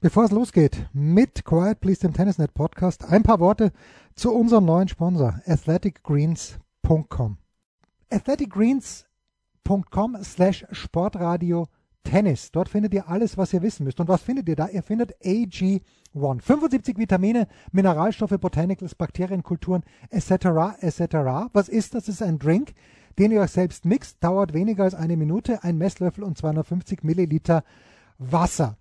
Bevor es losgeht mit Quiet Please, dem Tennisnet Podcast, ein paar Worte zu unserem neuen Sponsor, athleticgreens.com. athleticgreens.com slash Sportradio Tennis. Dort findet ihr alles, was ihr wissen müsst. Und was findet ihr da? Ihr findet AG1. 75 Vitamine, Mineralstoffe, Botanicals, Bakterienkulturen, etc., etc. Was ist das? Das ist ein Drink, den ihr euch selbst mixt, dauert weniger als eine Minute, ein Messlöffel und 250 Milliliter Wasser.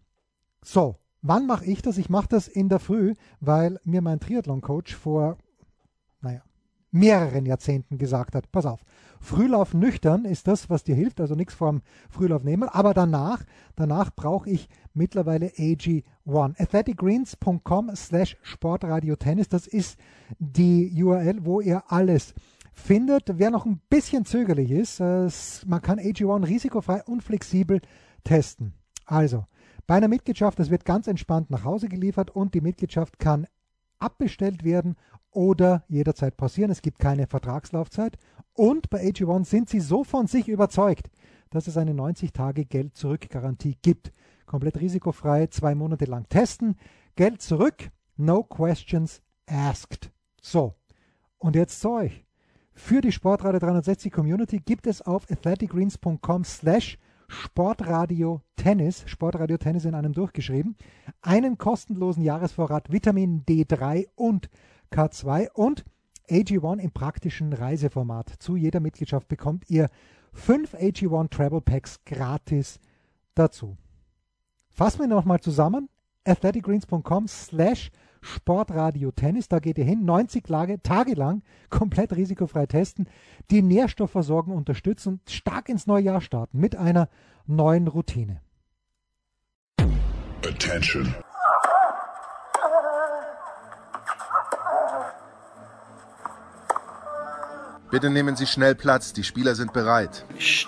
So, Wann mache ich das? Ich mache das in der Früh, weil mir mein Triathlon-Coach vor, naja, mehreren Jahrzehnten gesagt hat, pass auf, Frühlauf nüchtern ist das, was dir hilft, also nichts vorm Frühlauf nehmen, aber danach, danach brauche ich mittlerweile AG1. athleticgreens.com slash sportradiotennis, das ist die URL, wo ihr alles findet. Wer noch ein bisschen zögerlich ist, äh, man kann AG1 risikofrei und flexibel testen. Also, bei einer Mitgliedschaft, das wird ganz entspannt nach Hause geliefert und die Mitgliedschaft kann abbestellt werden oder jederzeit passieren. Es gibt keine Vertragslaufzeit. Und bei AG1 sind sie so von sich überzeugt, dass es eine 90-Tage-Geld-Zurück-Garantie gibt. Komplett risikofrei, zwei Monate lang testen. Geld zurück, no questions asked. So, und jetzt zu euch. Für die Sportradio 360 Community gibt es auf athleticgreens.com slash Sportradio Tennis, Sportradio Tennis in einem durchgeschrieben, einen kostenlosen Jahresvorrat Vitamin D3 und K2 und AG1 im praktischen Reiseformat. Zu jeder Mitgliedschaft bekommt ihr fünf AG1 Travel Packs gratis dazu. Fassen wir nochmal zusammen. athleticgreens.com slash Sportradio Tennis. Da geht ihr hin, 90 Lage, Tage lang, komplett risikofrei testen, die Nährstoffversorgung unterstützen und stark ins neue Jahr starten mit einer neuen Routine. Attention. Bitte nehmen Sie schnell Platz, die Spieler sind bereit.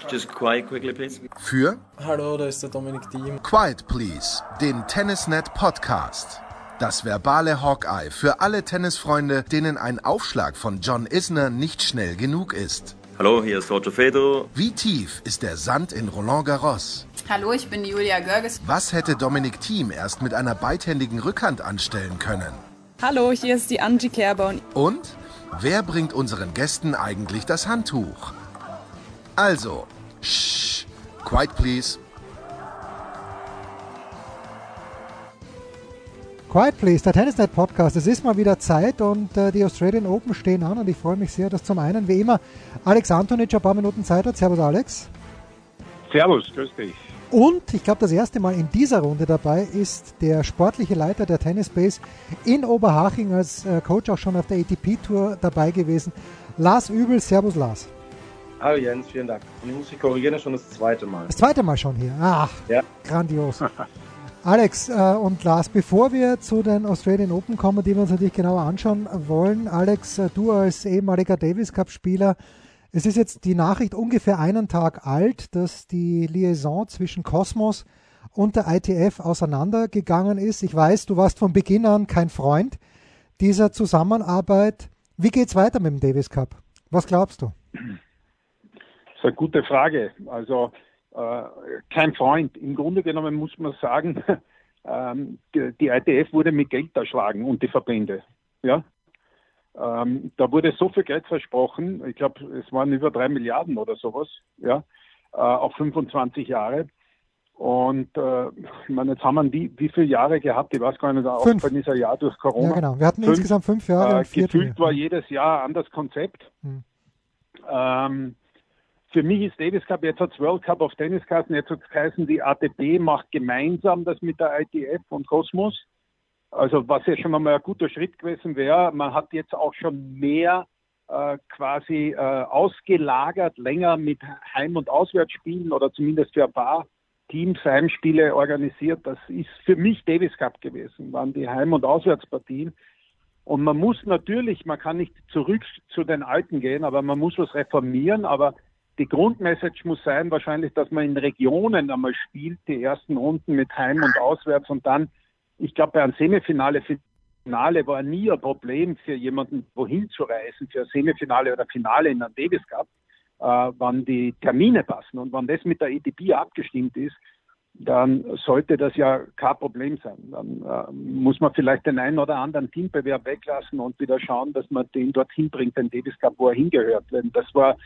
Just quiet quickly, please. Für? Hallo, da ist der Dominik Diem. Quiet Please, den Tennisnet Podcast. Das verbale Hawkeye für alle Tennisfreunde, denen ein Aufschlag von John Isner nicht schnell genug ist. Hallo, hier ist Roger Fedor. Wie tief ist der Sand in Roland Garros? Hallo, ich bin Julia Görges. Was hätte Dominik Thiem erst mit einer beidhändigen Rückhand anstellen können? Hallo, hier ist die Angie Kerber. Und wer bringt unseren Gästen eigentlich das Handtuch? Also, shh, quiet please. Quiet Please, der Tennisnet Podcast. Es ist mal wieder Zeit und äh, die Australian Open stehen an und ich freue mich sehr, dass zum einen, wie immer, Alex Antonic ein paar Minuten Zeit hat. Servus, Alex. Servus, grüß dich. Und ich glaube, das erste Mal in dieser Runde dabei ist der sportliche Leiter der Tennis Base in Oberhaching als äh, Coach auch schon auf der ATP-Tour dabei gewesen. Lars Übel, Servus Lars. Hallo Jens, vielen Dank. Und ich muss dich korrigieren, schon das zweite Mal. Das zweite Mal schon hier. Ach, ja. grandios. Alex äh, und Lars, bevor wir zu den Australian Open kommen, die wir uns natürlich genauer anschauen wollen, Alex, äh, du als ehemaliger Davis Cup-Spieler, es ist jetzt die Nachricht ungefähr einen Tag alt, dass die Liaison zwischen Cosmos und der ITF auseinandergegangen ist. Ich weiß, du warst von Beginn an kein Freund dieser Zusammenarbeit. Wie geht's weiter mit dem Davis Cup? Was glaubst du? Das ist eine gute Frage. Also kein Freund. Im Grunde genommen muss man sagen, ähm, die, ITF wurde mit Geld erschlagen und die Verbände. Ja, ähm, da wurde so viel Geld versprochen, ich glaube, es waren über drei Milliarden oder sowas, ja, äh, auf 25 Jahre. Und äh, ich meine, jetzt haben wir wie, wie viele Jahre gehabt? Ich weiß gar nicht, auch fünf. dieser Jahr durch Corona. Ja, genau. Wir hatten fünf, insgesamt fünf Jahre. Äh, gefühlt war jedes Jahr ein anderes Konzept. Hm. Ähm, für mich ist Davis Cup, jetzt hat World Cup auf Tenniskassen, jetzt hat es geheißen, die ATP macht gemeinsam das mit der ITF und Cosmos. Also was ja schon einmal ein guter Schritt gewesen wäre, man hat jetzt auch schon mehr äh, quasi äh, ausgelagert, länger mit Heim- und Auswärtsspielen oder zumindest für ein paar Teams Heimspiele organisiert. Das ist für mich Davis Cup gewesen, waren die Heim- und Auswärtspartien. Und man muss natürlich, man kann nicht zurück zu den Alten gehen, aber man muss was reformieren. Aber die Grundmessage muss sein wahrscheinlich, dass man in Regionen einmal spielt, die ersten Runden mit Heim und Auswärts und dann, ich glaube, bei einem Semifinale, Finale war nie ein Problem für jemanden, wohin zu reisen, für ein Semifinale oder Finale in einem Davis Cup, äh, wann die Termine passen und wann das mit der ETP abgestimmt ist, dann sollte das ja kein Problem sein. Dann äh, muss man vielleicht den einen oder anderen Teambewerb weglassen und wieder schauen, dass man den dorthin bringt, den Davis Cup, wo er hingehört. Denn das war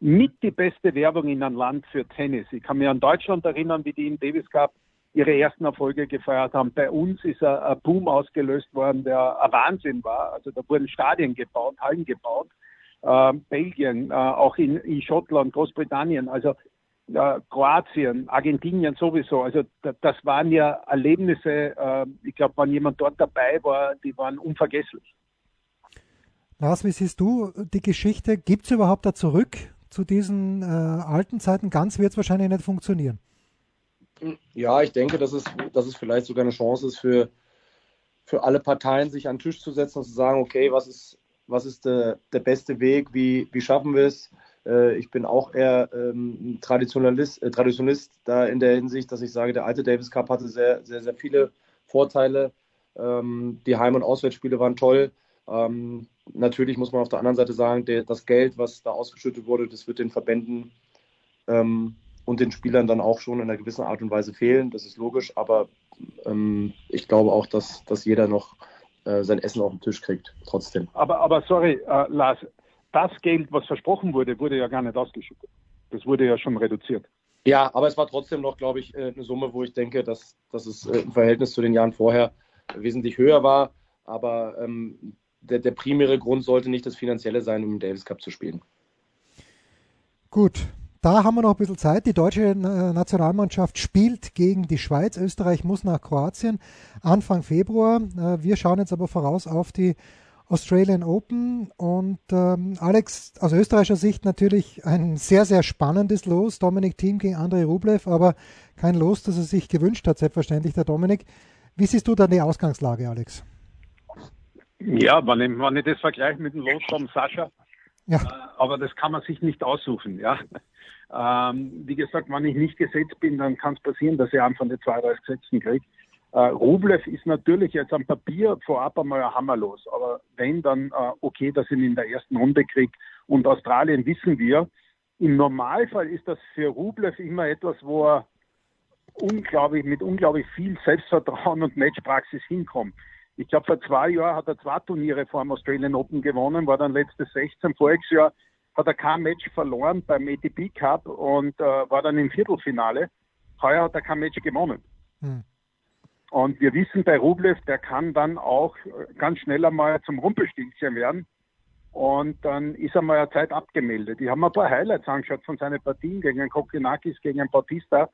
mit die beste Werbung in einem Land für Tennis. Ich kann mich an Deutschland erinnern, wie die im Davis Cup ihre ersten Erfolge gefeiert haben. Bei uns ist ein, Boom ausgelöst worden, der ein Wahnsinn war. Also da wurden Stadien gebaut, Hallen gebaut. Äh, Belgien, äh, auch in, in, Schottland, Großbritannien, also äh, Kroatien, Argentinien sowieso. Also da, das waren ja Erlebnisse, äh, ich glaube, wenn jemand dort dabei war, die waren unvergesslich. Lars, wie siehst du die Geschichte? Gibt es überhaupt da zurück zu diesen äh, alten Zeiten? Ganz wird es wahrscheinlich nicht funktionieren. Ja, ich denke, dass es, dass es vielleicht sogar eine Chance ist für, für alle Parteien, sich an den Tisch zu setzen und zu sagen, okay, was ist, was ist der, der beste Weg, wie, wie schaffen wir es? Äh, ich bin auch eher ähm, Traditionalist, äh, Traditionalist da in der Hinsicht, dass ich sage, der alte Davis Cup hatte sehr, sehr, sehr viele Vorteile. Ähm, die Heim- und Auswärtsspiele waren toll. Ähm, natürlich muss man auf der anderen Seite sagen, der, das Geld, was da ausgeschüttet wurde, das wird den Verbänden ähm, und den Spielern dann auch schon in einer gewissen Art und Weise fehlen. Das ist logisch, aber ähm, ich glaube auch, dass, dass jeder noch äh, sein Essen auf den Tisch kriegt, trotzdem. Aber, aber sorry, äh, Lars, das Geld, was versprochen wurde, wurde ja gar nicht ausgeschüttet. Das wurde ja schon reduziert. Ja, aber es war trotzdem noch, glaube ich, äh, eine Summe, wo ich denke, dass, dass es äh, im Verhältnis zu den Jahren vorher wesentlich höher war. Aber ähm, der, der primäre Grund sollte nicht das Finanzielle sein, um im Davis Cup zu spielen. Gut, da haben wir noch ein bisschen Zeit. Die deutsche Nationalmannschaft spielt gegen die Schweiz. Österreich muss nach Kroatien Anfang Februar. Äh, wir schauen jetzt aber voraus auf die Australian Open. Und ähm, Alex, aus österreichischer Sicht natürlich ein sehr, sehr spannendes Los. Dominik Thiem gegen Andrei Rublev, aber kein Los, das er sich gewünscht hat, selbstverständlich, der Dominik. Wie siehst du dann die Ausgangslage, Alex? Ja, wenn ich, wenn ich das vergleiche mit dem Los vom Sascha, ja. Äh, aber das kann man sich nicht aussuchen, ja. Ähm, wie gesagt, wenn ich nicht gesetzt bin, dann kann es passieren, dass ich einen von den 32 Gesetzen kriege. Äh, Rublev ist natürlich jetzt am Papier vorab einmal ein hammerlos, aber wenn, dann äh, okay, dass ich ihn in der ersten Runde kriege. Und Australien wissen wir, im Normalfall ist das für Rublev immer etwas, wo er unglaublich, mit unglaublich viel Selbstvertrauen und Matchpraxis hinkommt. Ich glaube, vor zwei Jahren hat er zwei Turniere vor dem Australian Open gewonnen, war dann letztes 16. Voriges Jahr hat er kein Match verloren beim ATP Cup und äh, war dann im Viertelfinale. Heuer hat er kein Match gewonnen. Hm. Und wir wissen bei Rublev, der kann dann auch ganz schnell einmal zum Rumpelstilzchen werden. Und dann ist er mal eine Zeit abgemeldet. Ich habe mir ein paar Highlights angeschaut von seinen Partien gegen Kokinakis, gegen Bautista.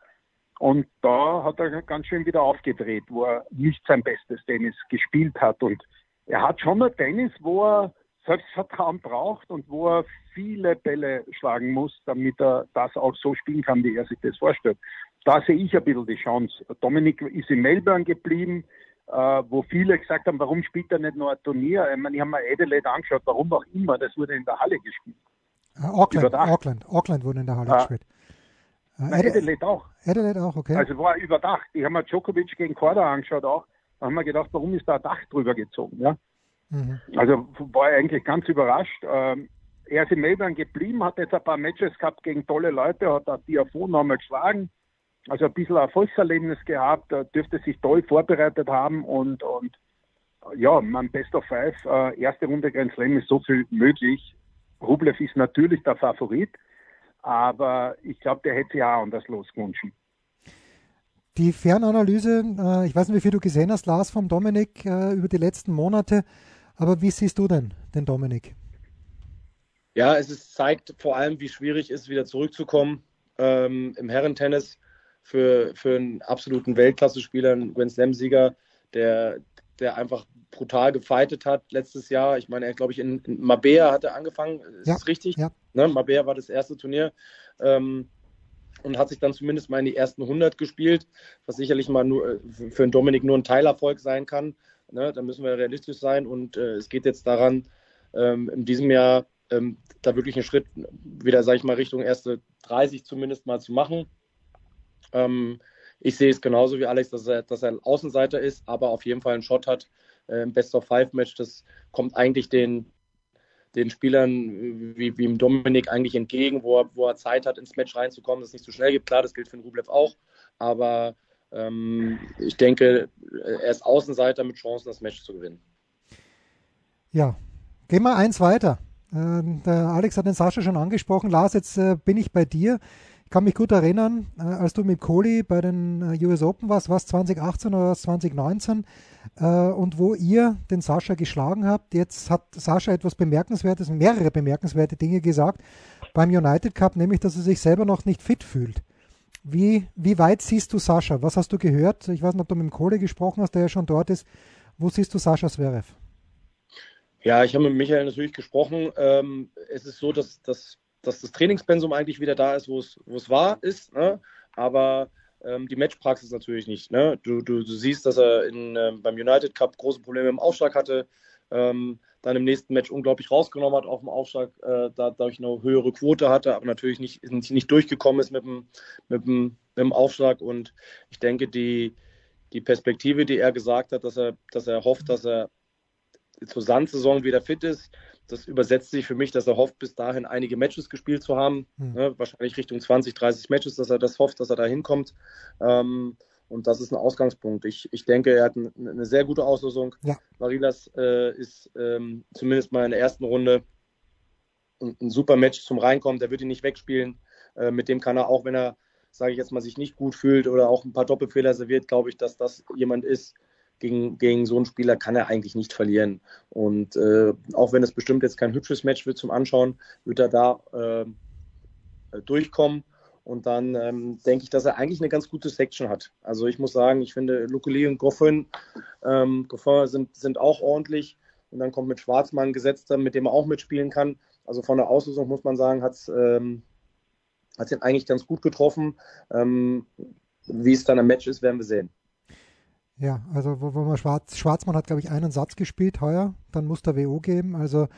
Und da hat er ganz schön wieder aufgedreht, wo er nicht sein bestes Tennis gespielt hat. Und er hat schon ein Tennis, wo er Selbstvertrauen braucht und wo er viele Bälle schlagen muss, damit er das auch so spielen kann, wie er sich das vorstellt. Da sehe ich ein bisschen die Chance. Dominik ist in Melbourne geblieben, äh, wo viele gesagt haben, warum spielt er nicht noch ein Turnier? Ich meine, ich habe mir Adelaide angeschaut, warum auch immer, das wurde in der Halle gespielt. Auckland, Auckland, Auckland wurde in der Halle uh, gespielt. Uh, Adelaide auch. Adelaide auch, okay. Also war überdacht. Ich habe mir Djokovic gegen Korda angeschaut auch. Da haben wir gedacht, warum ist da ein Dach drüber gezogen? Ja? Mhm. Also war ich eigentlich ganz überrascht. Ähm, er ist in Melbourne geblieben, hat jetzt ein paar Matches gehabt gegen tolle Leute, hat auch Diafon nochmal geschlagen. Also ein bisschen Erfolgserlebnis gehabt, dürfte sich toll vorbereitet haben und, und ja, mein Best of Five, äh, erste Runde Grand Slam ist so viel möglich. Rublev ist natürlich der Favorit, aber ich glaube, der hätte ja auch anders losgewünscht. Die Fernanalyse, äh, ich weiß nicht, wie viel du gesehen hast, Lars, vom Dominik äh, über die letzten Monate, aber wie siehst du denn den Dominik? Ja, es ist, zeigt vor allem, wie schwierig es ist, wieder zurückzukommen ähm, im Herrentennis für, für einen absoluten Weltklasse-Spieler, einen Grand Slam-Sieger, der, der einfach brutal gefeitet hat letztes Jahr. Ich meine, er glaube ich in, in Mabea hat er angefangen, ist ja, das richtig? Ja. Ne? Mabea war das erste Turnier ähm, und hat sich dann zumindest mal in die ersten 100 gespielt, was sicherlich mal nur äh, für einen Dominik nur ein Teilerfolg sein kann. Ne? Da müssen wir realistisch sein und äh, es geht jetzt daran, ähm, in diesem Jahr ähm, da wirklich einen Schritt wieder, sage ich mal, Richtung erste 30 zumindest mal zu machen. Ähm, ich sehe es genauso wie Alex, dass er, dass er Außenseiter ist, aber auf jeden Fall einen Shot hat äh, im Best of Five Match. Das kommt eigentlich den, den Spielern wie, wie im Dominik eigentlich entgegen, wo er, wo er Zeit hat, ins Match reinzukommen, dass es nicht so schnell geht. Klar, das gilt für den Rublev auch. aber ähm, ich denke, er ist Außenseiter mit Chancen, das Match zu gewinnen. Ja, gehen wir eins weiter. Äh, der Alex hat den Sascha schon angesprochen. Lars, jetzt äh, bin ich bei dir. Ich kann mich gut erinnern, äh, als du mit Kohli bei den äh, US Open warst, was 2018 oder 2019 äh, und wo ihr den Sascha geschlagen habt. Jetzt hat Sascha etwas Bemerkenswertes, mehrere bemerkenswerte Dinge gesagt beim United Cup, nämlich, dass er sich selber noch nicht fit fühlt. Wie, wie weit siehst du Sascha? Was hast du gehört? Ich weiß nicht, ob du mit dem Kohle gesprochen hast, der ja schon dort ist. Wo siehst du Sascha Zverev? Ja, ich habe mit Michael natürlich gesprochen. Ähm, es ist so, dass, dass, dass das Trainingspensum eigentlich wieder da ist, wo es, war, ist. Ne? Aber ähm, die Matchpraxis natürlich nicht. Ne? Du, du, du siehst, dass er in, ähm, beim United Cup große Probleme im Aufschlag hatte. Ähm, dann im nächsten Match unglaublich rausgenommen hat auf dem Aufschlag, äh, dadurch eine höhere Quote hatte, aber natürlich nicht, nicht, nicht durchgekommen ist mit dem, mit, dem, mit dem Aufschlag. Und ich denke, die, die Perspektive, die er gesagt hat, dass er, dass er hofft, dass er zur Sandsaison wieder fit ist, das übersetzt sich für mich, dass er hofft, bis dahin einige Matches gespielt zu haben. Hm. Ne, wahrscheinlich Richtung 20, 30 Matches, dass er das hofft, dass er da hinkommt. Ähm, und das ist ein Ausgangspunkt. Ich, ich denke, er hat eine sehr gute Auslösung. Ja. Marilas äh, ist ähm, zumindest mal in der ersten Runde ein, ein, super Match zum Reinkommen. Der wird ihn nicht wegspielen. Äh, mit dem kann er, auch wenn er, sage ich jetzt mal, sich nicht gut fühlt oder auch ein paar Doppelfehler serviert, glaube ich, dass das jemand ist, gegen, gegen so einen Spieler kann er eigentlich nicht verlieren. Und äh, auch wenn es bestimmt jetzt kein hübsches Match wird zum Anschauen, wird er da äh, durchkommen. Und dann ähm, denke ich, dass er eigentlich eine ganz gute Section hat. Also ich muss sagen, ich finde Lukuli und Goffin, ähm, Goffin sind, sind auch ordentlich. Und dann kommt mit Schwarzmann ein Gesetzter, mit dem er auch mitspielen kann. Also von der Auslösung muss man sagen, hat es ähm, ihn eigentlich ganz gut getroffen. Ähm, wie es dann am Match ist, werden wir sehen. Ja, also wo, wo man Schwarz, Schwarzmann hat, glaube ich, einen Satz gespielt heuer, dann muss der WO geben. Also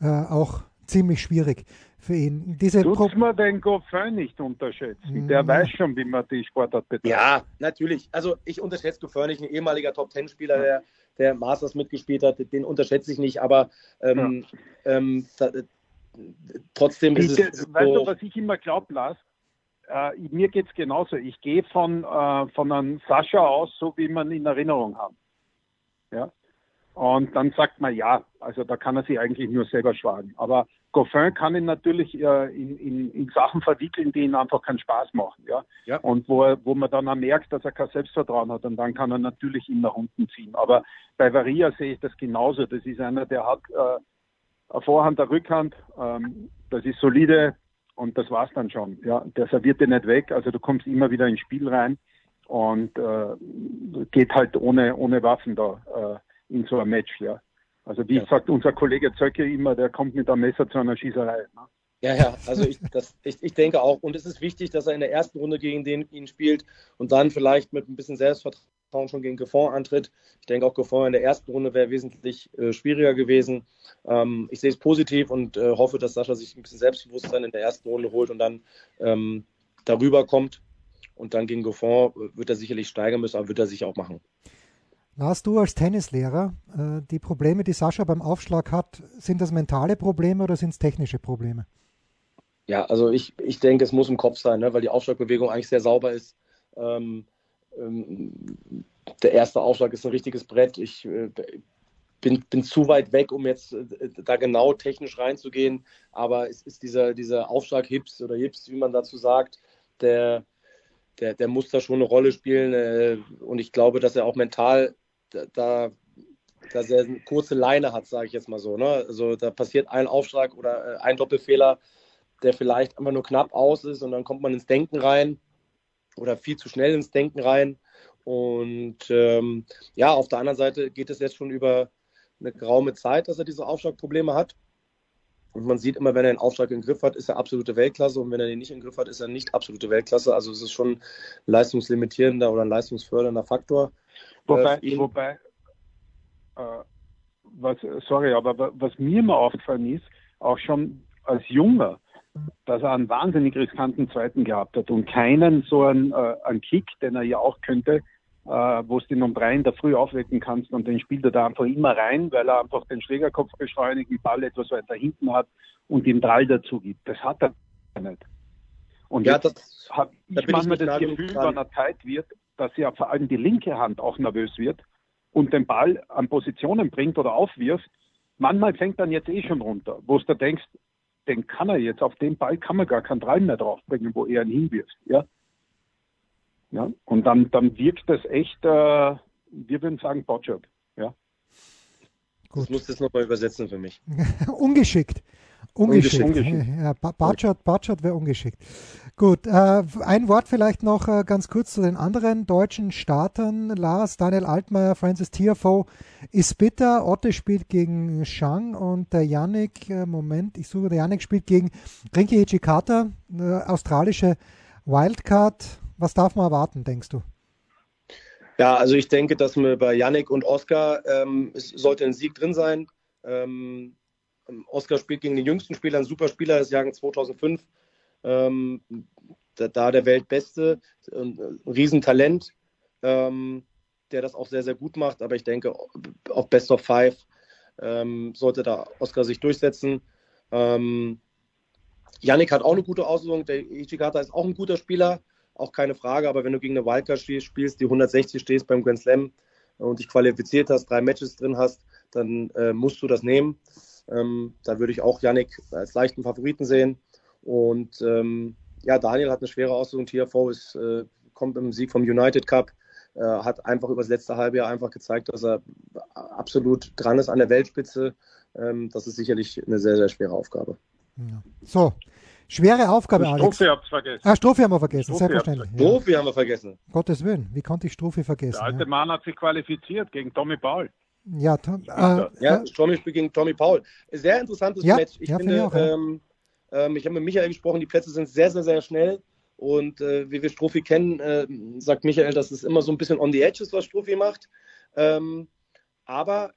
äh, auch ziemlich schwierig für ihn. Diese Tut man den Goffin nicht unterschätzen. Der weiß schon, wie man die Sportart betreibt. Ja, natürlich. Also ich unterschätze Goffin nicht, ein ehemaliger Top-Ten-Spieler, der, der Masters mitgespielt hat, den unterschätze ich nicht, aber ähm, ja. ähm, da, trotzdem ist es so, Weißt du, was ich immer glaube, Lars? Äh, mir geht es genauso. Ich gehe von, äh, von einem Sascha aus, so wie man in Erinnerung hat. Ja? Und dann sagt man, ja, also da kann er sich eigentlich nur selber schlagen. Aber Goffin kann ihn natürlich äh, in, in, in, Sachen verwickeln, die ihm einfach keinen Spaß machen. Ja? ja. Und wo, er, wo man dann auch merkt, dass er kein Selbstvertrauen hat und dann kann er natürlich ihn nach unten ziehen. Aber bei Varia sehe ich das genauso. Das ist einer, der hat äh, eine Vorhand, eine Rückhand, ähm, das ist solide und das war's dann schon. Ja? Der serviert dir nicht weg, also du kommst immer wieder ins Spiel rein und äh, geht halt ohne, ohne Waffen da. Äh, in so einem Match, ja. Also wie ja. sagt unser Kollege Zöcke immer, der kommt mit einem Messer zu einer Schießerei. Ne? Ja, ja, also ich, das, ich, ich denke auch. Und es ist wichtig, dass er in der ersten Runde gegen den ihn spielt und dann vielleicht mit ein bisschen Selbstvertrauen schon gegen Gaffon antritt. Ich denke auch, Gaffon in der ersten Runde wäre wesentlich äh, schwieriger gewesen. Ähm, ich sehe es positiv und äh, hoffe, dass Sascha sich ein bisschen Selbstbewusstsein in der ersten Runde holt und dann ähm, darüber kommt. Und dann gegen Gaffon äh, wird er sicherlich steigern müssen, aber wird er sich auch machen. Lars, du als Tennislehrer, äh, die Probleme, die Sascha beim Aufschlag hat, sind das mentale Probleme oder sind es technische Probleme? Ja, also ich, ich denke, es muss im Kopf sein, ne, weil die Aufschlagbewegung eigentlich sehr sauber ist. Ähm, der erste Aufschlag ist ein richtiges Brett. Ich äh, bin, bin zu weit weg, um jetzt äh, da genau technisch reinzugehen. Aber es ist dieser, dieser Aufschlag-Hips oder Hips, wie man dazu sagt, der, der, der muss da schon eine Rolle spielen. Äh, und ich glaube, dass er auch mental da, dass er eine kurze Leine hat, sage ich jetzt mal so. Ne? Also da passiert ein Aufschlag oder ein Doppelfehler, der vielleicht einfach nur knapp aus ist und dann kommt man ins Denken rein oder viel zu schnell ins Denken rein. Und ähm, ja, auf der anderen Seite geht es jetzt schon über eine geraume Zeit, dass er diese Aufschlagprobleme hat. Und man sieht immer, wenn er einen Aufschlag im Griff hat, ist er absolute Weltklasse. Und wenn er den nicht im Griff hat, ist er nicht absolute Weltklasse. Also es ist schon ein leistungslimitierender oder ein leistungsfördernder Faktor. Wobei, äh, wobei äh, was, sorry, aber was mir immer aufgefallen ist, auch schon als Junger, dass er einen wahnsinnig riskanten zweiten gehabt hat und keinen so einen, äh, einen Kick, den er ja auch könnte, äh, wo du ihn um drei in der Früh aufwecken kannst und den spielt er da einfach immer rein, weil er einfach den Schlägerkopf beschleunigt, den Ball etwas weiter hinten hat und den Drall dazu gibt. Das hat er nicht. Und Ja, das- habe da ich ich manchmal nah das Gefühl, dran. wenn er Zeit wird, dass ja vor allem die linke Hand auch nervös wird und den Ball an Positionen bringt oder aufwirft. Manchmal fängt dann jetzt eh schon runter, wo du denkst, den kann er jetzt, auf den Ball kann man gar keinen Drall mehr draufbringen, wo er ihn hinwirft. Ja? Ja? Und dann, dann wirkt das echt, äh, wir würden sagen, Botjob. Ja? Das musst du jetzt nochmal übersetzen für mich. ungeschickt. Ungeschickt. Ungeschickt. Ja, Ba- Bartschott, Bartschott wäre ungeschickt. Gut, äh, ein Wort vielleicht noch äh, ganz kurz zu den anderen deutschen Startern. Lars, Daniel Altmaier, Francis Tiafoe ist bitter. Otte spielt gegen Shang und der Yannick, äh, Moment, ich suche, der Yannick spielt gegen Rinki Ichikata, äh, australische Wildcard. Was darf man erwarten, denkst du? Ja, also ich denke, dass wir bei Yannick und Oscar ähm, es sollte ein Sieg drin sein. Ähm, Oscar spielt gegen den jüngsten Spieler, ein super Spieler des Jahres 2005. Ähm, da, da der Weltbeste, ein, ein Riesentalent, ähm, der das auch sehr, sehr gut macht. Aber ich denke, auf Best of Five ähm, sollte da Oscar sich durchsetzen. Ähm, Yannick hat auch eine gute Auslösung. Der Ichigata ist auch ein guter Spieler, auch keine Frage. Aber wenn du gegen eine Wildcard spielst, spielst, die 160 stehst beim Grand Slam und dich qualifiziert hast, drei Matches drin hast, dann äh, musst du das nehmen. Ähm, da würde ich auch Yannick als leichten Favoriten sehen. Und ähm, ja, Daniel hat eine schwere Auslösung. TFO ist, äh, kommt im Sieg vom United Cup, äh, hat einfach über das letzte halbe Jahr einfach gezeigt, dass er absolut dran ist an der Weltspitze. Ähm, das ist sicherlich eine sehr, sehr schwere Aufgabe. Ja. So, schwere Aufgabe, Alex. Strophe hab's vergessen. Ah, Strophe haben wir vergessen, Strophe selbstverständlich. Ja. Profi haben wir vergessen. Gottes Willen, wie konnte ich Strophe vergessen? Der alte Mann hat sich qualifiziert gegen Tommy Paul. Ja, Tom, äh, Ja, spielt gegen Tommy Paul. Sehr interessantes Ja, Match. Ich ja, finde ich auch, ähm, ähm, ich habe mit Michael gesprochen, die Plätze sind sehr, sehr, sehr schnell. Und äh, wie wir Strophi kennen, äh, sagt Michael, dass es immer so ein bisschen on the edge ist, was Strophi macht. Ähm, aber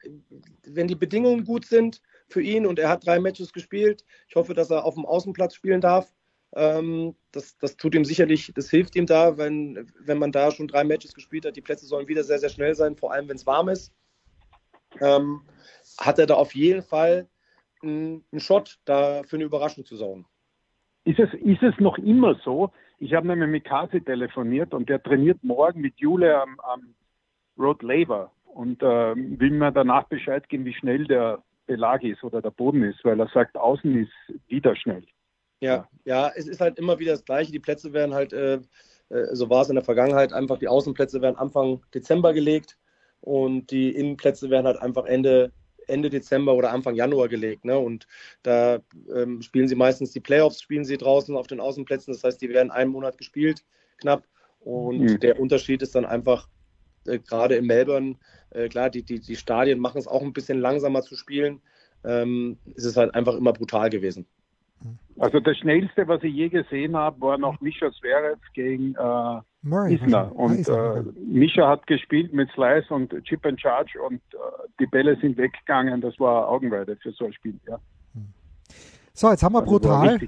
wenn die Bedingungen gut sind für ihn und er hat drei Matches gespielt, ich hoffe, dass er auf dem Außenplatz spielen darf. Ähm, das, das tut ihm sicherlich, das hilft ihm da, wenn, wenn man da schon drei Matches gespielt hat. Die Plätze sollen wieder sehr, sehr schnell sein, vor allem wenn es warm ist ähm, hat er da auf jeden Fall einen, Shot, da für eine Überraschung zu sorgen. Ist es, ist es noch immer so? Ich habe nämlich mit Kasi telefoniert und der trainiert morgen mit Jule am, am Road Labour und äh, will mir danach Bescheid geben, wie schnell der Belag ist oder der Boden ist, weil er sagt, außen ist wieder schnell. Ja, ja, es ist halt immer wieder das Gleiche. Die Plätze werden halt, äh, äh, so war es in der Vergangenheit, einfach die Außenplätze werden Anfang Dezember gelegt und die Innenplätze werden halt einfach Ende, Ende Dezember oder Anfang Januar gelegt. Ne? Und da ähm, spielen sie meistens die Playoffs, spielen sie draußen auf den Außenplätzen. Das heißt, die werden einen Monat gespielt, knapp. Und Mhm. der Unterschied ist dann einfach, äh, gerade in Melbourne, äh, klar, die, die, die Stadien machen es auch ein bisschen langsamer zu spielen. Ähm, es ist halt einfach immer brutal gewesen. Also das Schnellste, was ich je gesehen habe, war noch Mischa Zverev gegen äh, Murray. Isner. Und äh, Mischa hat gespielt mit Slice und Chip and Charge und äh, die Bälle sind weggegangen. Das war Augenweide für so ein Spiel. Ja. So, jetzt haben wir Also brutal,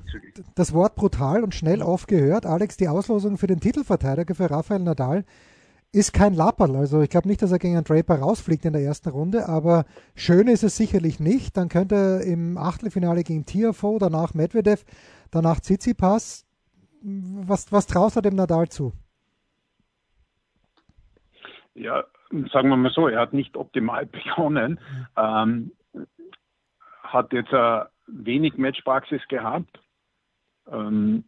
das Wort brutal und schnell aufgehört. Alex, die Auslosung für den Titelverteidiger für Rafael Nadal ist kein Lapperl. Also ich glaube nicht, dass er gegen einen Draper rausfliegt in der ersten Runde, aber schön ist es sicherlich nicht. Dann könnte er im Achtelfinale gegen Tiafoe, danach Medvedev, danach Tsitsipas. Was, was traust du dem Nadal zu? Ja, sagen wir mal so, er hat nicht optimal begonnen, ähm, hat jetzt äh, wenig Matchpraxis gehabt ähm,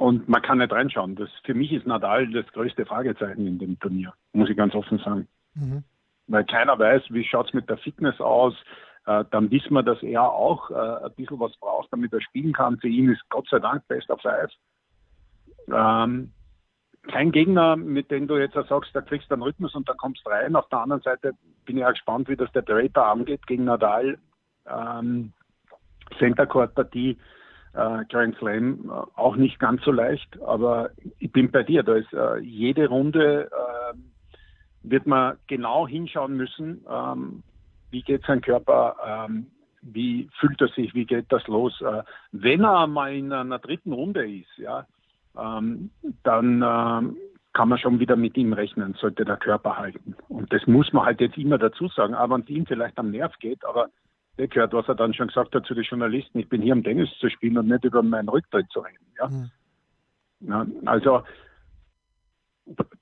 und man kann nicht reinschauen. Das, für mich ist Nadal das größte Fragezeichen in dem Turnier, muss ich ganz offen sagen. Mhm. Weil keiner weiß, wie schaut es mit der Fitness aus. Äh, dann wissen wir, dass er auch äh, ein bisschen was braucht, damit er spielen kann. Für ihn ist Gott sei Dank Best of Five. Ähm, kein Gegner, mit dem du jetzt sagst, da kriegst du einen Rhythmus und da kommst du rein. Auf der anderen Seite bin ich auch gespannt, wie das der Draper angeht gegen Nadal. Ähm, Center Court Partie, äh, Grand Slam, äh, auch nicht ganz so leicht, aber ich bin bei dir. Da ist äh, jede Runde äh, wird man genau hinschauen müssen, ähm, wie geht sein Körper, ähm, wie fühlt er sich, wie geht das los. Äh, wenn er mal in einer dritten Runde ist, ja, ähm, dann ähm, kann man schon wieder mit ihm rechnen, sollte der Körper halten. Und das muss man halt jetzt immer dazu sagen, auch wenn es ihm vielleicht am Nerv geht, aber gehört, was er dann schon gesagt hat zu den Journalisten, ich bin hier, um Tennis zu spielen und nicht über meinen Rücktritt zu reden. Ja? Mhm. Ja, also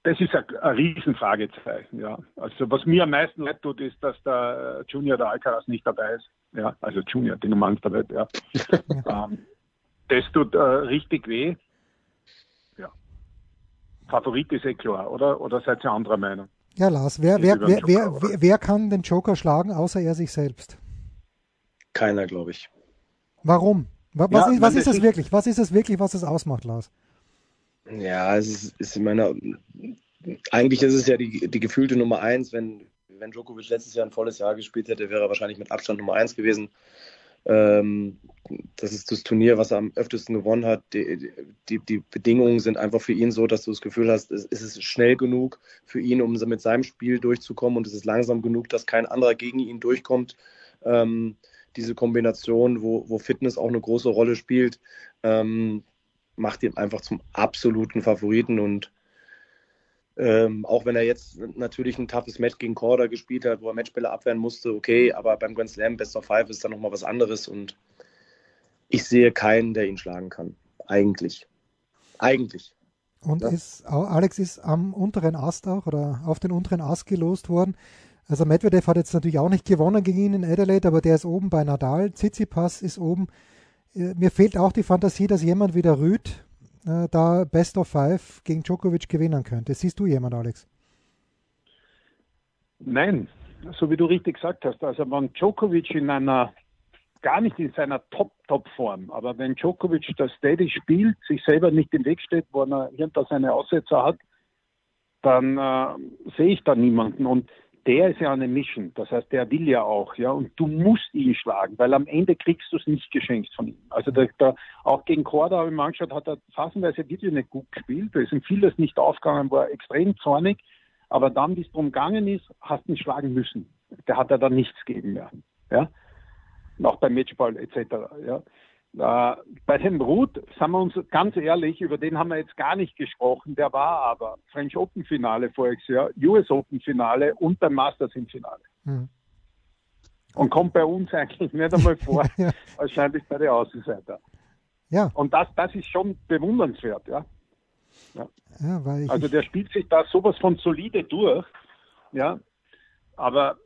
das ist ein, Riesenfragezeichen, ja. Also was mir am meisten leid tut, ist, dass der Junior der Alcaraz nicht dabei ist. Ja, also Junior, die Nummer 1 der Welt, ja. ähm, das tut äh, richtig weh. Ja. Favorit ist eh klar, oder? Oder seid ihr anderer Meinung? Ja, Lars, wer, wer, wer, wer, wer kann den Joker schlagen, außer er sich selbst? Keiner, glaube ich. Warum? Was, ja, ist, was ist das wirklich? Was ist es wirklich, was es ausmacht, Lars? Ja, es ist, ist in meiner. Eigentlich ist es ja die, die gefühlte Nummer eins. Wenn, wenn Djokovic letztes Jahr ein volles Jahr gespielt hätte, wäre er wahrscheinlich mit Abstand Nummer eins gewesen. Ähm, das ist das Turnier, was er am öftesten gewonnen hat. Die, die, die, Bedingungen sind einfach für ihn so, dass du das Gefühl hast, es, es ist schnell genug für ihn, um mit seinem Spiel durchzukommen und es ist langsam genug, dass kein anderer gegen ihn durchkommt. Ähm, diese Kombination, wo, wo Fitness auch eine große Rolle spielt, ähm, macht ihn einfach zum absoluten Favoriten und ähm, auch wenn er jetzt natürlich ein toughes Match gegen Korda gespielt hat, wo er Matchbälle abwehren musste, okay, aber beim Grand Slam Best of Five ist dann nochmal was anderes und ich sehe keinen, der ihn schlagen kann. Eigentlich. Eigentlich. Und ja. ist, Alex ist am unteren Ast auch oder auf den unteren Ast gelost worden. Also Medvedev hat jetzt natürlich auch nicht gewonnen gegen ihn in Adelaide, aber der ist oben bei Nadal. Tsitsipas ist oben. Äh, mir fehlt auch die Fantasie, dass jemand wie der Rüd äh, da Best of Five gegen Djokovic gewinnen könnte. Siehst du jemand, Alex? Nein, so wie du richtig gesagt hast. Also wenn Djokovic in einer, gar nicht in seiner Top-Top-Form, aber wenn Djokovic das Steady spielt, sich selber nicht im Weg steht, wo er hinter seine Aussetzer hat, dann äh, sehe ich da niemanden. Und der ist ja eine Mission. Das heißt, der will ja auch, ja. Und du musst ihn schlagen, weil am Ende kriegst du es nicht geschenkt von ihm. Also da, da, auch gegen Korda habe ich mir angeschaut, hat er phasenweise wirklich nicht gut gespielt. Da ist ihm vieles nicht aufgegangen, war extrem zornig. Aber dann, wie es darum gegangen ist, hast du ihn schlagen müssen. Der hat er dann nichts geben mehr. Ja. Auch beim Matchball etc. Ja. Äh, bei dem Ruth, sagen wir uns ganz ehrlich, über den haben wir jetzt gar nicht gesprochen. Der war aber French Open Finale voriges Jahr, US Open Finale und beim Masters im Finale. Hm. Und kommt bei uns eigentlich nicht einmal vor, ja. wahrscheinlich bei den Außenseiter. Ja. Und das, das ist schon bewundernswert, ja. ja. ja also der spielt sich da sowas von solide durch, ja. Aber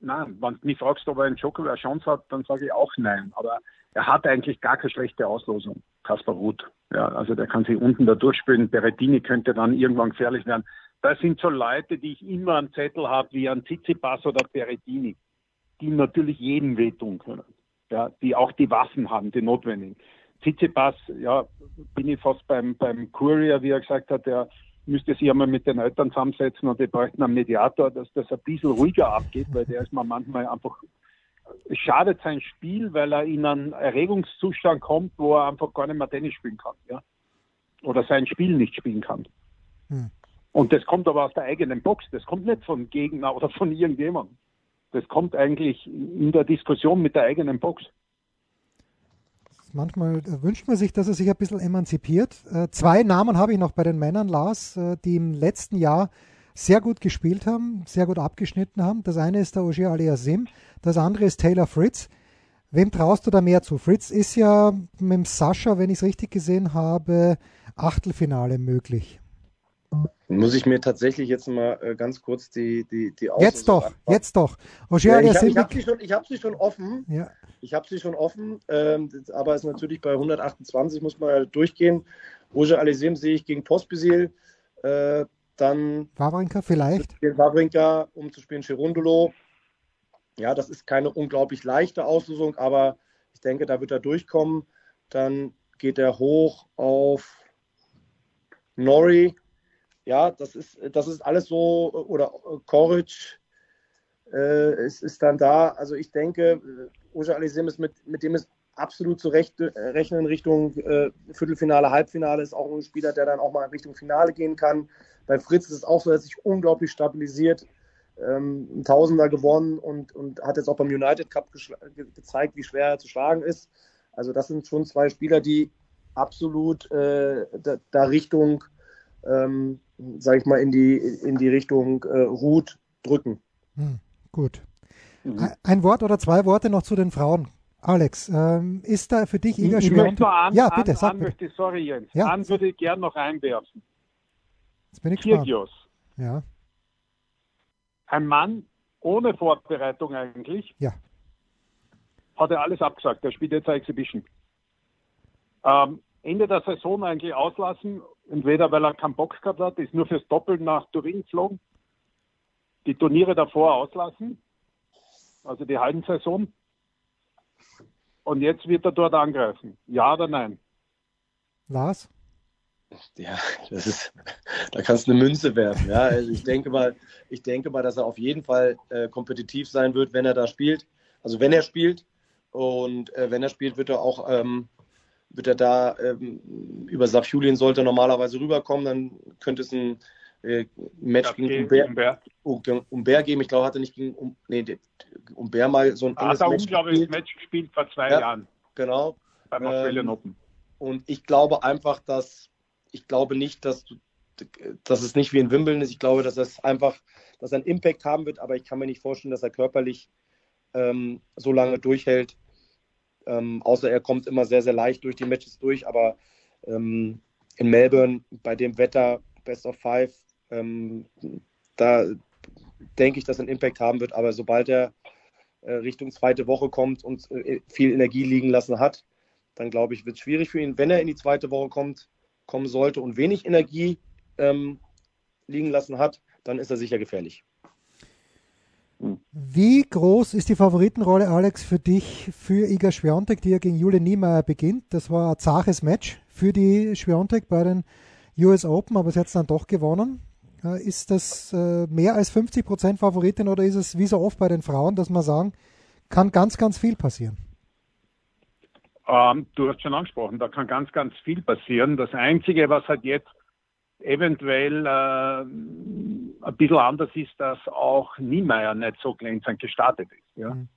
nein, wenn du mich fragst, ob er einen Joker eine Chance hat, dann sage ich auch nein. Aber er hat eigentlich gar keine schlechte Auslosung, Kaspar Ruth. Ja, also der kann sich unten da durchspielen. Berettini könnte dann irgendwann gefährlich werden. Das sind so Leute, die ich immer am Zettel habe, wie ein Tsitsipas oder Berettini, die natürlich jedem wehtun können. Ja, die auch die Waffen haben, die notwendigen. Tsitsipas, ja, bin ich fast beim, beim Courier, wie er gesagt hat, der müsste sich einmal mit den Eltern zusammensetzen und die bräuchten einen Mediator, dass das ein bisschen ruhiger abgeht, weil der ist mir manchmal einfach schadet sein Spiel, weil er in einen Erregungszustand kommt, wo er einfach gar nicht mehr Tennis spielen kann. Ja? Oder sein Spiel nicht spielen kann. Hm. Und das kommt aber aus der eigenen Box. Das kommt nicht von Gegner oder von irgendjemandem. Das kommt eigentlich in der Diskussion mit der eigenen Box. Manchmal wünscht man sich, dass er sich ein bisschen emanzipiert. Äh, zwei Namen habe ich noch bei den Männern, Lars, äh, die im letzten Jahr sehr gut gespielt haben, sehr gut abgeschnitten haben. Das eine ist der Ogier Aliasim, das andere ist Taylor Fritz. Wem traust du da mehr zu? Fritz ist ja mit dem Sascha, wenn ich es richtig gesehen habe, Achtelfinale möglich. Muss ich mir tatsächlich jetzt mal äh, ganz kurz die, die, die Jetzt doch, anfangen. jetzt doch. Ogier ja, ich habe hab sie, schon, hab sie schon offen. Ja. Ich habe sie schon offen, ähm, aber ist natürlich bei 128, muss man halt durchgehen. Roger Alisim sehe ich gegen Pospisil. Äh, dann Wawrinka vielleicht? Wawrinka, um zu spielen Cherundolo. Ja, das ist keine unglaublich leichte Auslösung, aber ich denke, da wird er durchkommen. Dann geht er hoch auf Nori. Ja, das ist, das ist alles so, oder Koric äh, ist, ist dann da. Also ich denke, Oja Alisim ist mit, mit dem ist absolut zu recht, äh, rechnen Richtung äh, Viertelfinale, Halbfinale. Ist auch ein Spieler, der dann auch mal in Richtung Finale gehen kann. Bei Fritz ist es auch so, dass sich unglaublich stabilisiert. Ähm, ein Tausender gewonnen und, und hat jetzt auch beim United Cup ge gezeigt, wie schwer er zu schlagen ist. Also das sind schon zwei Spieler, die absolut äh, da, da, Richtung, ähm, sage ich mal, in die, in die Richtung äh, Ruth drücken. Hm, gut. Mhm. Ein Wort oder zwei Worte noch zu den Frauen. Alex, ähm, ist da für dich Iga an, ja, bitte, an, sag an bitte. möchte, sorry Jens, Ja. an würde ich gern noch einwerfen. Jetzt bin ich gespannt. Kyrgios, Ja, ein Mann ohne Vorbereitung eigentlich, ja. hat er alles abgesagt. Er spielt jetzt eine Exhibition. Ähm, Ende der Saison eigentlich auslassen, entweder weil er keinen Bock gehabt hat, ist nur fürs Doppel nach Turin geflogen, die Turniere davor auslassen, also die halben Saison. Und jetzt wird er dort angreifen. Ja oder nein? Lars? Ja, das ist, da kannst du eine Münze werfen. Ja, also ich denke mal, ich denke mal, dass er auf jeden Fall äh, kompetitiv sein wird, wenn er da spielt. Also wenn er spielt und äh, wenn er spielt, wird er auch, ähm, wird er da ähm, über Saf Julien sollte er normalerweise rüberkommen, dann könnte es ein äh, Match gegen Umber, Umber. um, Umber geben. Ich glaube, hat er nicht gegen um, nee, Umber mal so ein Er hat ein unglaubliches gespielt. Match gespielt vor zwei Ja. Jahren Genau. beim Australian Ähm, Open. Und ich glaube einfach, dass ich glaube nicht, dass dass es nicht wie in Wimbledon ist. Ich glaube, dass es einfach, dass er einen Impact haben wird, aber ich kann mir nicht vorstellen, dass er körperlich ähm, so lange durchhält. Ähm, außer er kommt immer sehr, sehr leicht durch die Matches durch. Aber ähm, in Melbourne bei dem Wetter Best of Five, ähm, da denke ich, dass er einen Impact haben wird. Aber sobald er äh, Richtung zweite Woche kommt und äh, viel Energie liegen lassen hat, dann glaube ich, wird es schwierig für ihn. Wenn er in die zweite Woche kommt, kommen sollte und wenig Energie ähm, liegen lassen hat, dann ist er sicher gefährlich. Wie groß ist die Favoritenrolle, Alex, für dich, für Iga Schwiontek, die ja gegen Jule Niemeyer beginnt? Das war ein zaches Match für die Schwiontek bei den US Open, aber sie hat es dann doch gewonnen. Äh, Ist das äh, mehr als 50% Favoritin oder ist es wie so oft bei den Frauen, dass man sagen, kann ganz, ganz viel passieren? Ähm, du hast schon angesprochen, da kann ganz, ganz viel passieren. Das Einzige, was halt jetzt eventuell äh, ein bisschen anders ist, dass auch Niemeyer nicht so glänzend gestartet ist. Ja? Mhm.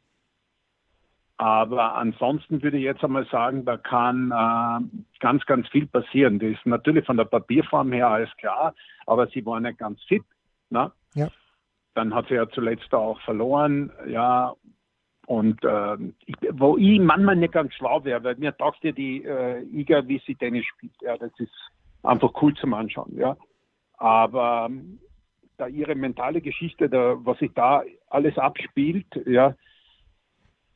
Aber ansonsten würde ich jetzt einmal sagen, da kann äh, ganz, ganz viel passieren. Das ist natürlich von der Papierform her alles klar, aber sie war nicht ganz fit. Ne? Ja. Dann hat sie ja zuletzt auch verloren, ja. Und äh, wo ich manchmal nicht ganz schlau wäre, weil mir taugt ja die äh, Iga, wie sie Tennis spielt. Ja, das ist einfach cool zum Anschauen, ja. Aber ähm, da ihre mentale Geschichte, da, was sich da alles abspielt, ja,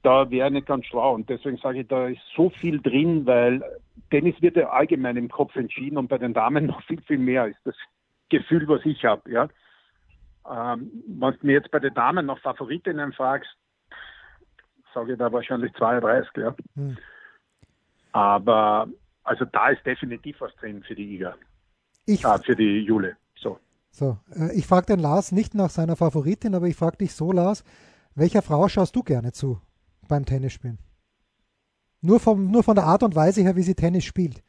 da wäre ich nicht ganz schlau. Und deswegen sage ich, da ist so viel drin, weil Tennis wird ja allgemein im Kopf entschieden und bei den Damen noch viel, viel mehr ist das Gefühl, was ich habe, ja. Ähm, wenn du mir jetzt bei den Damen noch Favoritinnen fragst, sage ich da wahrscheinlich 32, ja. Hm. Aber also da ist definitiv was drin für die Iga, Ich, ah, für die Jule. So. so, äh, ich frage den Lars nicht nach seiner Favoritin, aber ich frage dich so, Lars, welcher Frau schaust du gerne zu beim Tennisspielen? Nur, vom, nur von der Art und Weise her, wie sie Tennis spielt.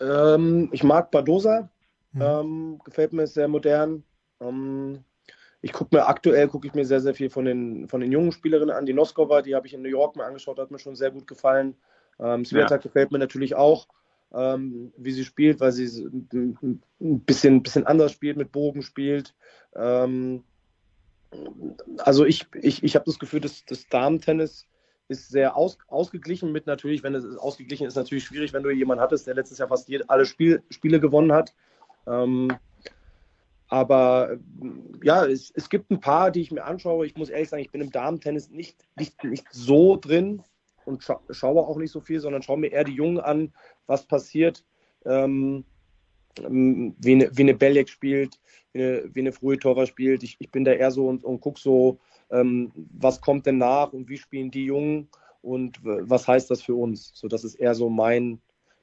Ähm, ich mag Badosa, Mhm. ähm, gefällt mir sehr modern. Ähm, ich gucke mir aktuell gucke ich mir sehr, sehr viel von den, von den jungen Spielerinnen an. Die Noskova, die habe ich in New York mal angeschaut, hat mir schon sehr gut gefallen. Ähm, Swiatek gefällt mir natürlich auch, ähm, wie sie spielt, weil sie ein ein bisschen, bisschen anders spielt, mit Bogen spielt. Ähm, also ich, ich, ich habe das Gefühl, dass das Damen-Tennis ist sehr aus, ausgeglichen mit natürlich, wenn es ausgeglichen ist, natürlich schwierig, wenn du jemanden hattest, der letztes Jahr fast jede, alle Spiel, Spiele gewonnen hat. Ähm, aber ja, es, es gibt ein paar, die ich mir anschaue. Ich muss ehrlich sagen, ich bin im Damen-Tennis nicht, nicht, nicht so drin und scha schaue auch nicht so viel, sondern schaue mir eher die Jungen an, was passiert, ähm, wie eine, wie eine Belek spielt, wie eine, wie eine Fruitova spielt. Ich, ich bin da eher so und, und gucke so, ähm, was kommt denn nach und wie spielen die Jungen und was heißt das für uns. So, das ist eher so mein,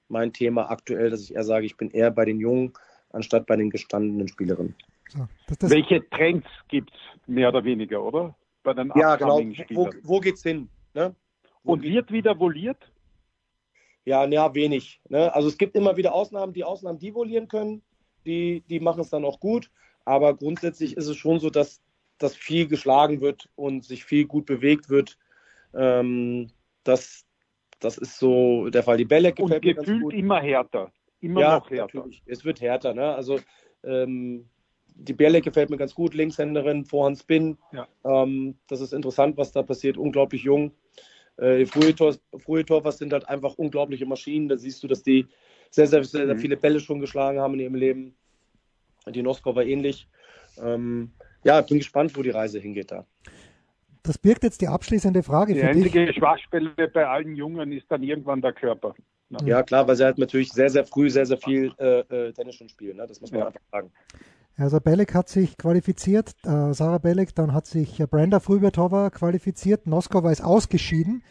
mein Thema aktuell, dass ich eher sage, ich bin eher bei den Jungen anstatt bei den gestandenen Spielerinnen. So, das, das, Welche Trends gibt es mehr oder weniger, oder? Bei den Ja, genau. Wo, wo geht's hin? Ne? Wo Und wird wieder voliert? Ja, ja, wenig. Ne? Also es gibt immer wieder Ausnahmen, die Ausnahmen, die volieren können, die, die machen es dann auch gut. Aber grundsätzlich ist es schon so, dass, dass viel geschlagen wird und sich viel gut bewegt wird. Ähm, das, das ist so der Fall. Die Bälle Und gefällt mir ganz gefühlt gut. immer härter. Immer ja, noch härter. natürlich. Es wird härter. Ne? Also ähm, die Bärle gefällt mir ganz gut, Linkshänderin, Vorhand Spin. Ja. Ähm, das ist interessant, was da passiert, unglaublich jung. Äh, frühe, Tor, frühe Torwart sind halt einfach unglaubliche Maschinen. Da siehst du, dass die sehr, sehr, sehr, sehr mhm. viele Bälle schon geschlagen haben in ihrem Leben. Die Noskov war ähnlich. Ähm, ja, bin gespannt, wo die Reise hingeht da. Das birgt jetzt die abschließende Frage die für dich. Die einzige Schwachstelle bei allen Jungen ist dann irgendwann der Körper. Ja, klar, weil sie halt natürlich sehr, sehr früh sehr, sehr viel äh, äh, Tennis schon spielen. Ne? Das muss man ja. einfach sagen. Also Belek hat sich qualifiziert, äh, Sarah Belek, dann hat sich Brenda Frühbertova qualifiziert, Noskova ist ausgeschieden,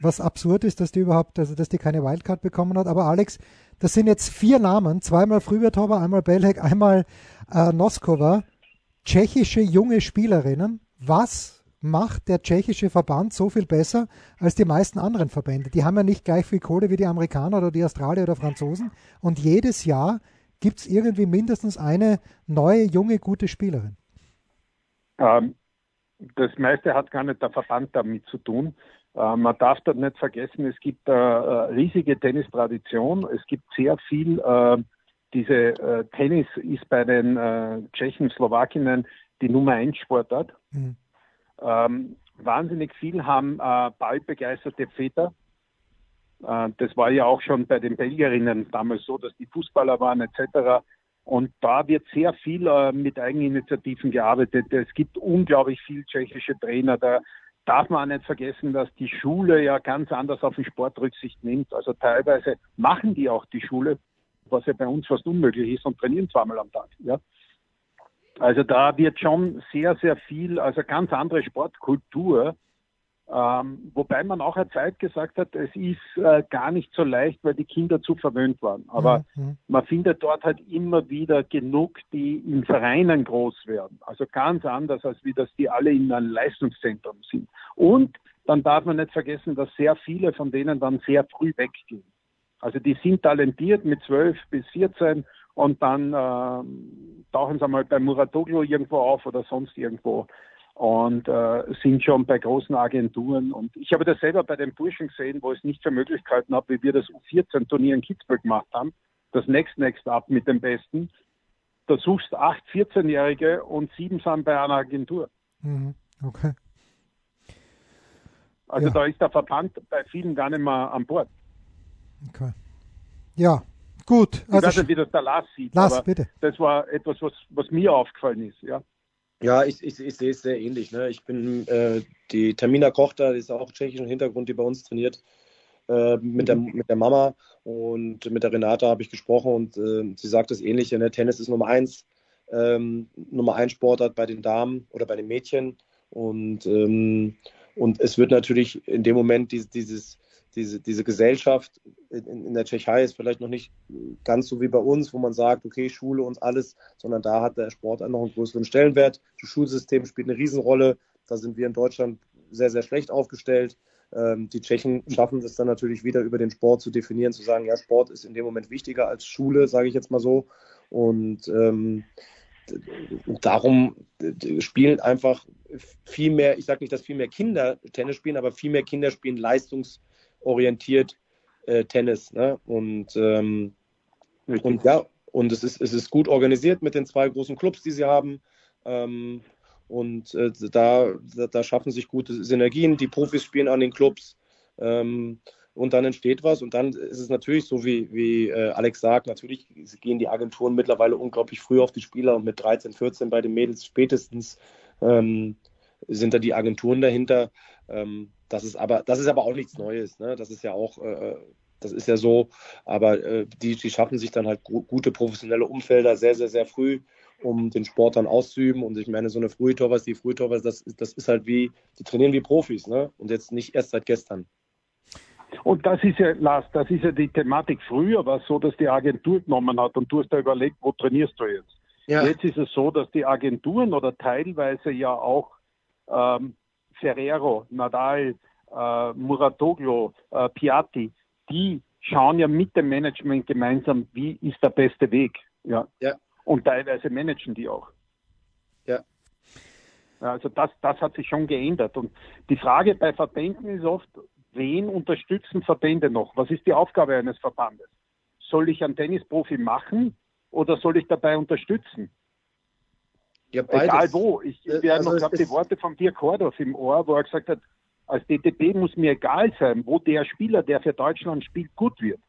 was absurd ist, dass die überhaupt, also dass die keine Wildcard bekommen hat. Aber Alex, das sind jetzt vier Namen, zweimal Frühbertova, einmal Belek, einmal äh, Noskova, tschechische junge Spielerinnen. Was macht der tschechische Verband so viel besser als die meisten anderen Verbände? Die haben ja nicht gleich viel Kohle wie die Amerikaner oder die Australier oder Franzosen. Und jedes Jahr gibt es irgendwie mindestens eine neue, junge, gute Spielerin. Ähm, das meiste hat gar nicht der Verband damit zu tun. Äh, man darf dort nicht vergessen, es gibt eine riesige Tennistradition. Es gibt sehr viel, äh, diese äh, Tennis ist bei den äh, Tschechen, Slowakinnen die Nummer 1 Sportart. Mhm. Ähm, wahnsinnig viel haben äh, ballbegeisterte Väter. Äh, das war ja auch schon bei den Belgierinnen damals so, dass die Fußballer waren etc. Und da wird sehr viel äh, mit Eigeninitiativen gearbeitet. Es gibt unglaublich viel tschechische Trainer. Da darf man auch nicht vergessen, dass die Schule ja ganz anders auf den Sport Rücksicht nimmt. Also teilweise machen die auch die Schule, was ja bei uns fast unmöglich ist und trainieren zweimal am Tag. Ja. Also da wird schon sehr, sehr viel, also ganz andere Sportkultur. Ähm, wobei man auch eine Zeit gesagt hat, es ist äh, gar nicht so leicht, weil die Kinder zu verwöhnt waren. Aber mhm. man findet dort halt immer wieder genug, die in Vereinen groß werden. Also ganz anders, als wie das die alle in einem Leistungszentrum sind. Und dann darf man nicht vergessen, dass sehr viele von denen dann sehr früh weggehen. Also die sind talentiert mit 12 bis 14 und dann äh, tauchen sie mal bei Muratoglu irgendwo auf oder sonst irgendwo und äh, sind schon bei großen Agenturen. Und ich habe das selber bei den Burschen gesehen, wo ich es nicht für Möglichkeiten habe, wie wir das U14-Turnier in Kitzbühel gemacht haben. Das Next Next Up mit dem Besten. Da suchst acht 14-Jährige und sieben sind bei einer Agentur. Mhm. Okay. Also ja. da ist der Verband bei vielen gar nicht mehr an Bord. Okay. Ja, Gut. Also ich weiß nicht, wie das der Lars sieht, Lars, aber bitte. das war etwas, was, was mir aufgefallen ist. Ja, ja ich, ich, ich sehe es sehr ähnlich. Ne? Ich bin äh, die Termina Kochter, die ist auch tschechischen Hintergrund, die bei uns trainiert. Äh, mit, der, mit der Mama und mit der Renata habe ich gesprochen und äh, sie sagt das Ähnliche. Ne? Tennis ist Nummer eins, ähm, Nummer eins Sportart bei den Damen oder bei den Mädchen und, ähm, und es wird natürlich in dem Moment dieses, dieses diese, diese Gesellschaft in, in, der Tschechei ist vielleicht noch nicht ganz so wie bei uns, wo man sagt, okay, Schule und alles, sondern da hat der Sport noch einen größeren Stellenwert. Das Schulsystem spielt eine Riesenrolle. Da sind wir in Deutschland sehr, sehr schlecht aufgestellt. Ähm, die Tschechen schaffen es dann natürlich wieder über den Sport zu definieren, zu sagen, ja, Sport ist in dem Moment wichtiger als Schule, sage ich jetzt mal so. Und ähm, darum spielen einfach viel mehr, ich sage nicht, dass viel mehr Kinder Tennis spielen, aber viel mehr Kinder spielen leistungs- orientiert äh, Tennis. Ne? Und, ähm, und ja, und es ist, es ist gut organisiert mit den zwei großen Clubs, die sie haben. Ähm, und äh, da, da schaffen sich gute Synergien. Die Profis spielen an den Clubs. Ähm, und dann entsteht was. Und dann ist es natürlich so, wie, wie äh, Alex sagt, natürlich gehen die Agenturen mittlerweile unglaublich früh auf die Spieler und mit 13, 14 bei den Mädels spätestens ähm, sind da die Agenturen dahinter. Ähm, das ist aber, das ist aber auch nichts Neues. Ne? Das ist ja auch, äh, das ist ja so. Aber äh, die, die schaffen sich dann halt gute professionelle Umfelder sehr, sehr, sehr früh, um den Sport dann auszuüben. Und ich meine, so eine Frühtorwart, die Frühtorwart, das, das ist halt wie, die trainieren wie Profis, ne? Und jetzt nicht erst seit gestern. Und das ist ja, Lars, das ist ja die Thematik. Früher war es so, dass die Agentur genommen hat und du hast da überlegt, wo trainierst du jetzt? Ja. Jetzt ist es so, dass die Agenturen oder teilweise ja auch ähm, Ferrero, Nadal, äh, Muratoglu, äh, Piatti, die schauen ja mit dem Management gemeinsam, wie ist der beste Weg. Ja. ja. Und teilweise managen die auch. Ja. Also das, das hat sich schon geändert. Und die Frage bei Verbänden ist oft, wen unterstützen Verbände noch? Was ist die Aufgabe eines Verbandes? Soll ich einen Tennisprofi machen oder soll ich dabei unterstützen? Ja, Egal wo. Ich äh, werde also noch die Worte von Dirk Hordorf im Ohr, wo er gesagt hat, als DTB muss mir egal sein, wo der Spieler, der für Deutschland spielt, gut wird.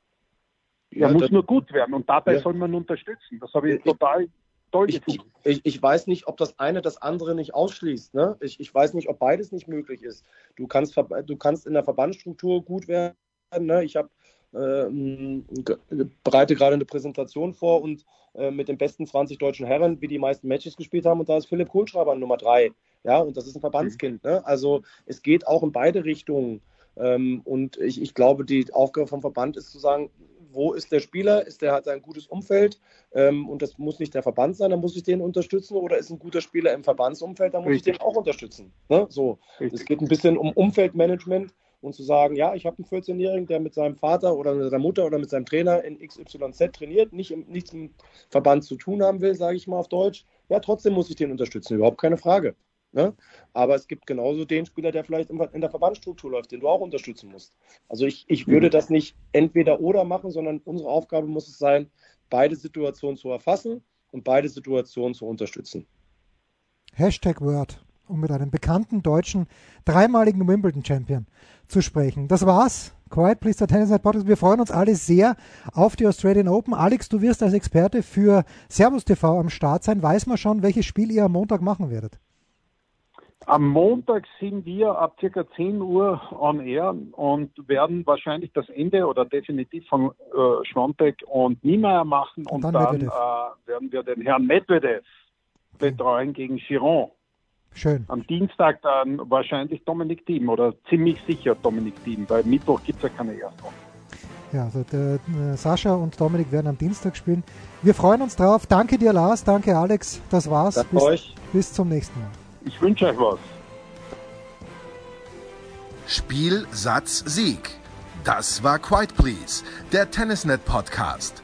Er ja, muss nur gut werden und dabei ja. soll man unterstützen. Das habe ich, ich total toll ich, ich, ich, ich, weiß nicht, ob das eine das andere nicht ausschließt. Ne? Ich, ich weiß nicht, ob beides nicht möglich ist. Du kannst, du kannst in der Verbandsstruktur gut werden. Ne? Ich habe bereite gerade eine Präsentation vor und äh, mit den besten 20 deutschen Herren, wie die meisten Matches gespielt haben. Und da ist Philipp Kohlschreiber Nummer drei. Ja, und das ist ein Verbandskind. Ne? Also es geht auch in beide Richtungen. Ähm, und ich, ich glaube, die Aufgabe vom Verband ist zu sagen, wo ist der Spieler? Ist der hat ein gutes Umfeld ähm, und das muss nicht der Verband sein, dann muss ich den unterstützen oder ist ein guter Spieler im Verbandsumfeld, dann muss Richtig. ich den auch unterstützen. Ne? So, es geht ein bisschen um Umfeldmanagement und zu sagen, ja, ich habe einen 14-Jährigen, der mit seinem Vater oder mit seiner Mutter oder mit seinem Trainer in XYZ trainiert, nicht, nichts im Verband zu tun haben will, sage ich mal auf Deutsch. Ja, trotzdem muss ich den unterstützen, überhaupt keine Frage. Ne? Aber es gibt genauso den Spieler, der vielleicht in der Verbandsstruktur läuft, den du auch unterstützen musst. Also ich, ich würde das nicht entweder oder machen, sondern unsere Aufgabe muss es sein, beide Situationen zu erfassen und beide Situationen zu unterstützen. Hashtag Word um mit einem bekannten deutschen dreimaligen Wimbledon-Champion zu sprechen. Das war's. Quiet Please, der Tennis Night Podcast. Wir freuen uns alle sehr auf die Australian Open. Alex, du wirst als Experte für Servus TV am Start sein. Weiß man schon, welches Spiel ihr am Montag machen werdet? Am Montag sind wir ab circa 10 Uhr on air und werden wahrscheinlich das Ende oder definitiv von äh, Schwantek und Niemeyer machen und, und dann, dann äh, werden wir den Herrn Medvedev betreuen gegen Chiron. Schön. Am Dienstag dann wahrscheinlich Dominik Thiem oder ziemlich sicher Dominik Thiem, weil Mittwoch gibt es ja keine Erstrunde. Ja, also der, äh, Sascha und Dominik werden am Dienstag spielen. Wir freuen uns drauf. Danke dir, Lars. Danke, Alex. Das war's. Danke bis, euch. bis zum nächsten Mal. Ich wünsche euch was. Spiel, Satz, Sieg. Das war Quiet Please, der Tennisnet Podcast